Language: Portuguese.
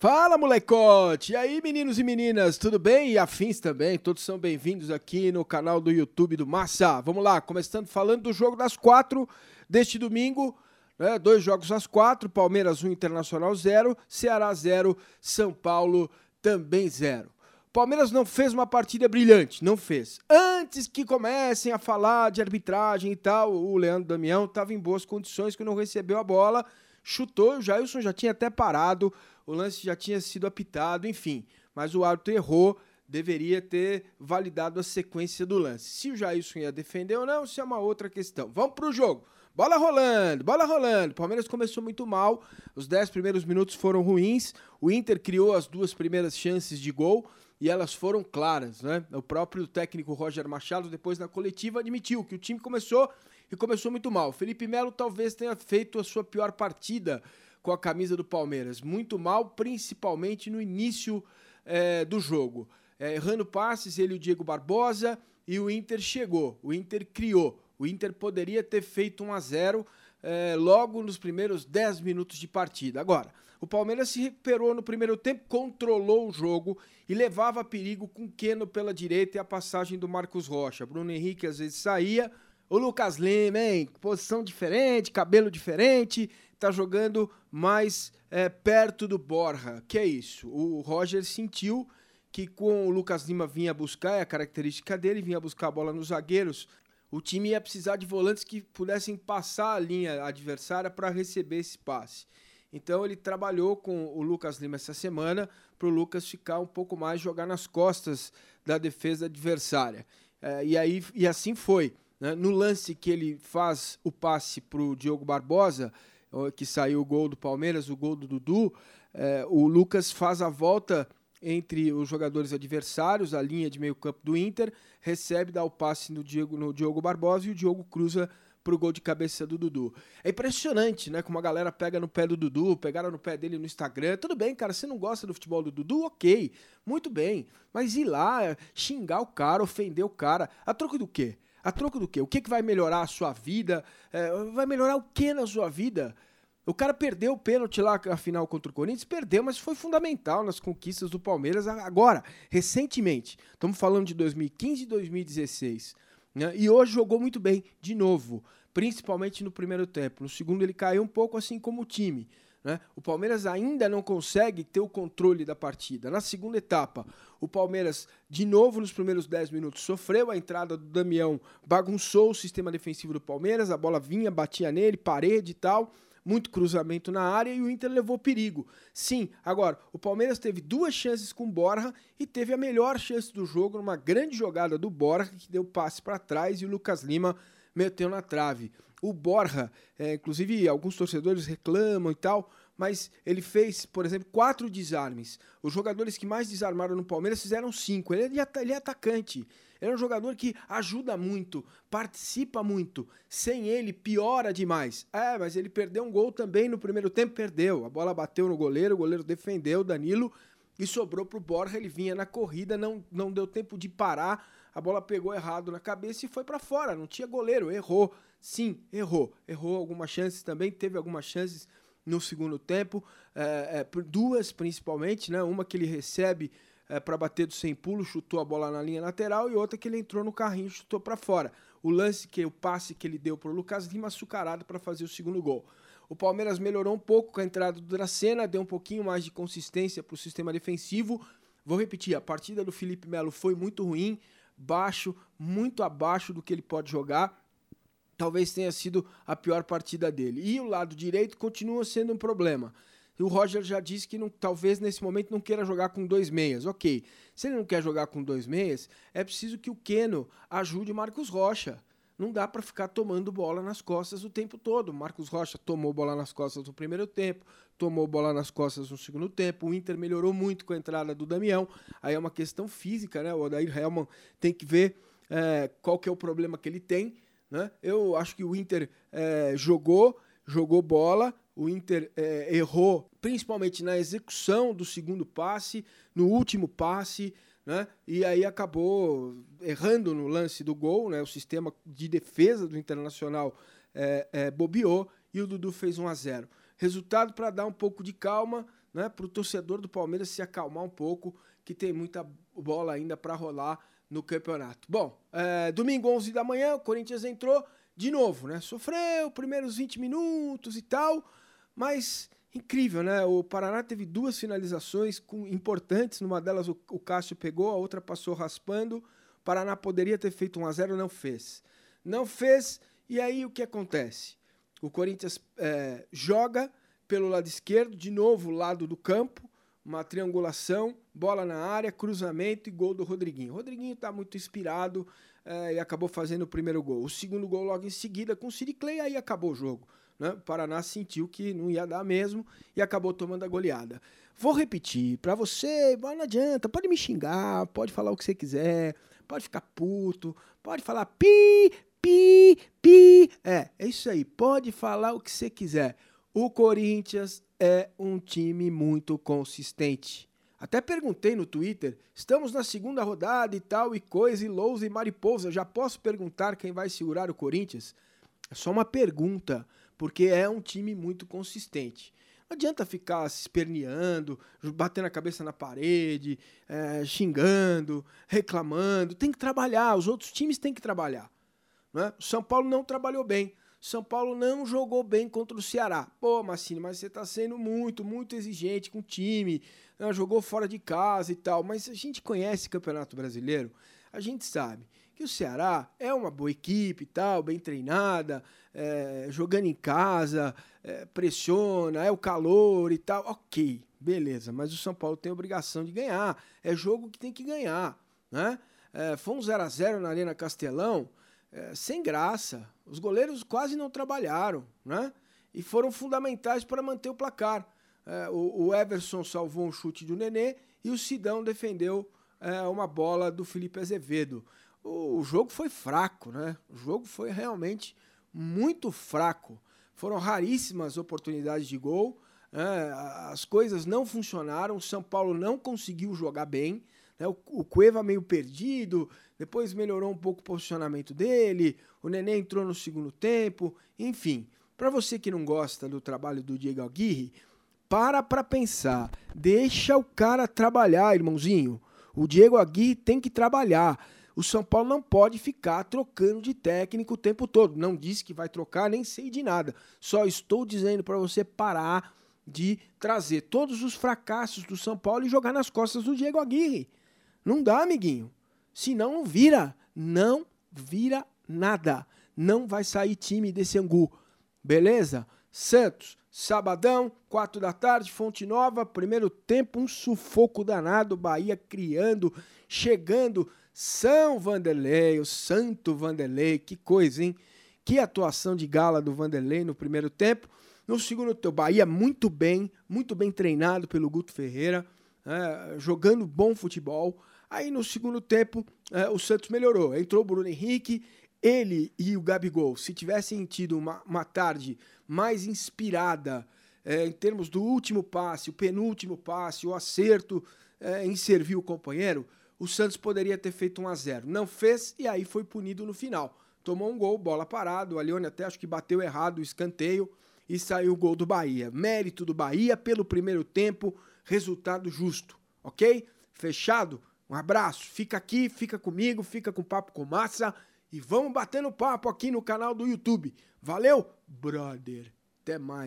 Fala, molecote! E aí, meninos e meninas, tudo bem? E afins também, todos são bem-vindos aqui no canal do YouTube do Massa. Vamos lá, começando falando do jogo das quatro deste domingo. Né? Dois jogos às quatro, Palmeiras 1, Internacional 0, Ceará 0, São Paulo também 0. Palmeiras não fez uma partida brilhante, não fez. Antes que comecem a falar de arbitragem e tal, o Leandro Damião estava em boas condições que não recebeu a bola, chutou, o Jailson já tinha até parado, o lance já tinha sido apitado, enfim. Mas o árbitro errou, deveria ter validado a sequência do lance. Se o Jailson ia defender ou não, isso é uma outra questão. Vamos para o jogo. Bola rolando, bola rolando. O Palmeiras começou muito mal. Os 10 primeiros minutos foram ruins. O Inter criou as duas primeiras chances de gol e elas foram claras, né? O próprio técnico Roger Machado, depois na coletiva, admitiu que o time começou e começou muito mal. Felipe Melo talvez tenha feito a sua pior partida com a camisa do Palmeiras. Muito mal, principalmente no início é, do jogo. É, errando passes, ele e o Diego Barbosa, e o Inter chegou, o Inter criou. O Inter poderia ter feito 1 a 0 é, logo nos primeiros 10 minutos de partida. Agora, o Palmeiras se recuperou no primeiro tempo, controlou o jogo e levava perigo com Keno pela direita e a passagem do Marcos Rocha. Bruno Henrique às vezes saía. O Lucas Lima, hein? Posição diferente, cabelo diferente, tá jogando mais é, perto do Borja. Que é isso? O Roger sentiu que com o Lucas Lima vinha buscar, é a característica dele, vinha buscar a bola nos zagueiros. O time ia precisar de volantes que pudessem passar a linha adversária para receber esse passe. Então ele trabalhou com o Lucas Lima essa semana para o Lucas ficar um pouco mais jogar nas costas da defesa adversária. É, e aí e assim foi. Né? No lance que ele faz o passe para o Diogo Barbosa, que saiu o gol do Palmeiras, o gol do Dudu, é, o Lucas faz a volta entre os jogadores adversários, a linha de meio campo do Inter, recebe, dá o passe no Diogo, no Diogo Barbosa e o Diogo cruza para o gol de cabeça do Dudu. É impressionante, né? Como a galera pega no pé do Dudu, pegaram no pé dele no Instagram. Tudo bem, cara, você não gosta do futebol do Dudu? Ok, muito bem. Mas ir lá, xingar o cara, ofender o cara, a troco do quê? A troco do quê? O que, que vai melhorar a sua vida? É, vai melhorar o que na sua vida? O cara perdeu o pênalti lá na final contra o Corinthians, perdeu, mas foi fundamental nas conquistas do Palmeiras agora, recentemente. Estamos falando de 2015 e 2016. Né? E hoje jogou muito bem, de novo, principalmente no primeiro tempo. No segundo ele caiu um pouco assim como o time. Né? O Palmeiras ainda não consegue ter o controle da partida. Na segunda etapa, o Palmeiras, de novo nos primeiros 10 minutos, sofreu a entrada do Damião, bagunçou o sistema defensivo do Palmeiras, a bola vinha, batia nele, parede e tal muito cruzamento na área e o Inter levou perigo. Sim, agora, o Palmeiras teve duas chances com o Borja e teve a melhor chance do jogo numa grande jogada do Borja que deu passe para trás e o Lucas Lima meteu na trave. O Borja, é, inclusive alguns torcedores reclamam e tal, mas ele fez, por exemplo, quatro desarmes. Os jogadores que mais desarmaram no Palmeiras fizeram cinco. Ele é, ele é atacante. Ele é um jogador que ajuda muito, participa muito. Sem ele, piora demais. É, mas ele perdeu um gol também no primeiro tempo, perdeu. A bola bateu no goleiro, o goleiro defendeu, Danilo, e sobrou pro Borja. Ele vinha na corrida, não, não deu tempo de parar. A bola pegou errado na cabeça e foi para fora. Não tinha goleiro, errou. Sim, errou. Errou algumas chances também, teve algumas chances no segundo tempo, é, é, duas principalmente, né? Uma que ele recebe é, para bater do sem pulo, chutou a bola na linha lateral e outra que ele entrou no carrinho chutou para fora. O lance que o passe que ele deu para o Lucas Lima açucarado para fazer o segundo gol. O Palmeiras melhorou um pouco com a entrada do Dracena, deu um pouquinho mais de consistência para o sistema defensivo. Vou repetir, a partida do Felipe Melo foi muito ruim, baixo, muito abaixo do que ele pode jogar. Talvez tenha sido a pior partida dele. E o lado direito continua sendo um problema. O Roger já disse que não, talvez nesse momento não queira jogar com dois meias. Ok. Se ele não quer jogar com dois meias, é preciso que o Keno ajude o Marcos Rocha. Não dá para ficar tomando bola nas costas o tempo todo. Marcos Rocha tomou bola nas costas no primeiro tempo, tomou bola nas costas no segundo tempo. O Inter melhorou muito com a entrada do Damião. Aí é uma questão física, né? O Odair Helman tem que ver é, qual que é o problema que ele tem. Né? Eu acho que o Inter é, jogou, jogou bola, o Inter é, errou principalmente na execução do segundo passe, no último passe, né? E aí acabou errando no lance do gol, né? O sistema de defesa do Internacional é, é, bobeou e o Dudu fez 1 a 0. Resultado para dar um pouco de calma, né, para o torcedor do Palmeiras se acalmar um pouco, que tem muita bola ainda para rolar no campeonato. Bom, é, domingo 11 da manhã, o Corinthians entrou de novo, né? Sofreu primeiros 20 minutos e tal, mas incrível, né? O Paraná teve duas finalizações com, importantes, numa delas o, o Cássio pegou, a outra passou raspando. O Paraná poderia ter feito 1 a 0 não fez. Não fez, e aí o que acontece? O Corinthians é, joga pelo lado esquerdo, de novo lado do campo, uma triangulação, bola na área, cruzamento e gol do Rodriguinho. O Rodriguinho está muito inspirado é, e acabou fazendo o primeiro gol. O segundo gol logo em seguida com o Siri Clay, aí acabou o jogo. Né? O Paraná sentiu que não ia dar mesmo e acabou tomando a goleada. Vou repetir, para você, não adianta, pode me xingar, pode falar o que você quiser, pode ficar puto, pode falar pi, pi, pi. É, é isso aí, pode falar o que você quiser. O Corinthians é um time muito consistente. Até perguntei no Twitter, estamos na segunda rodada e tal, e coisa, e lousa e mariposa. Já posso perguntar quem vai segurar o Corinthians? É só uma pergunta, porque é um time muito consistente. Não adianta ficar se esperneando, batendo a cabeça na parede, é, xingando, reclamando. Tem que trabalhar, os outros times têm que trabalhar. Né? O São Paulo não trabalhou bem. São Paulo não jogou bem contra o Ceará. Pô, Massini, mas você está sendo muito, muito exigente com o time. Né? Jogou fora de casa e tal. Mas a gente conhece o Campeonato Brasileiro, a gente sabe que o Ceará é uma boa equipe e tal, bem treinada, é, jogando em casa, é, pressiona, é o calor e tal. Ok, beleza. Mas o São Paulo tem a obrigação de ganhar. É jogo que tem que ganhar. Né? É, foi um 0x0 na Arena Castelão é, sem graça. Os goleiros quase não trabalharam, né? E foram fundamentais para manter o placar. É, o, o, Everson salvou um chute do Nenê e o Sidão defendeu é, uma bola do Felipe Azevedo. O, o, jogo foi fraco, né? O jogo foi realmente muito fraco. Foram raríssimas oportunidades de gol. É, as coisas não funcionaram. O São Paulo não conseguiu jogar bem. Né? O, o Cueva meio perdido, depois melhorou um pouco o posicionamento dele, o Nenê entrou no segundo tempo, enfim. Para você que não gosta do trabalho do Diego Aguirre, para para pensar, deixa o cara trabalhar, irmãozinho. O Diego Aguirre tem que trabalhar. O São Paulo não pode ficar trocando de técnico o tempo todo. Não disse que vai trocar, nem sei de nada. Só estou dizendo para você parar de trazer todos os fracassos do São Paulo e jogar nas costas do Diego Aguirre. Não dá, amiguinho. Senão não vira. Não vira nada. Não vai sair time desse angu. Beleza? Santos, sabadão, quatro da tarde, Fonte Nova, primeiro tempo, um sufoco danado, Bahia criando, chegando, São Vanderlei, o santo Vanderlei, que coisa, hein? Que atuação de gala do Vanderlei no primeiro tempo. No segundo tempo, Bahia muito bem, muito bem treinado pelo Guto Ferreira, é, jogando bom futebol. Aí no segundo tempo, é, o Santos melhorou. Entrou o Bruno Henrique, ele e o Gabigol, se tivessem tido uma, uma tarde mais inspirada é, em termos do último passe, o penúltimo passe, o acerto é, em servir o companheiro, o Santos poderia ter feito 1 a 0 Não fez e aí foi punido no final. Tomou um gol, bola parada. O Alione até acho que bateu errado o escanteio e saiu o gol do Bahia. Mérito do Bahia pelo primeiro tempo, resultado justo, ok? Fechado? Um abraço, fica aqui, fica comigo, fica com Papo com Massa e vamos batendo papo aqui no canal do YouTube. Valeu, brother. Até mais.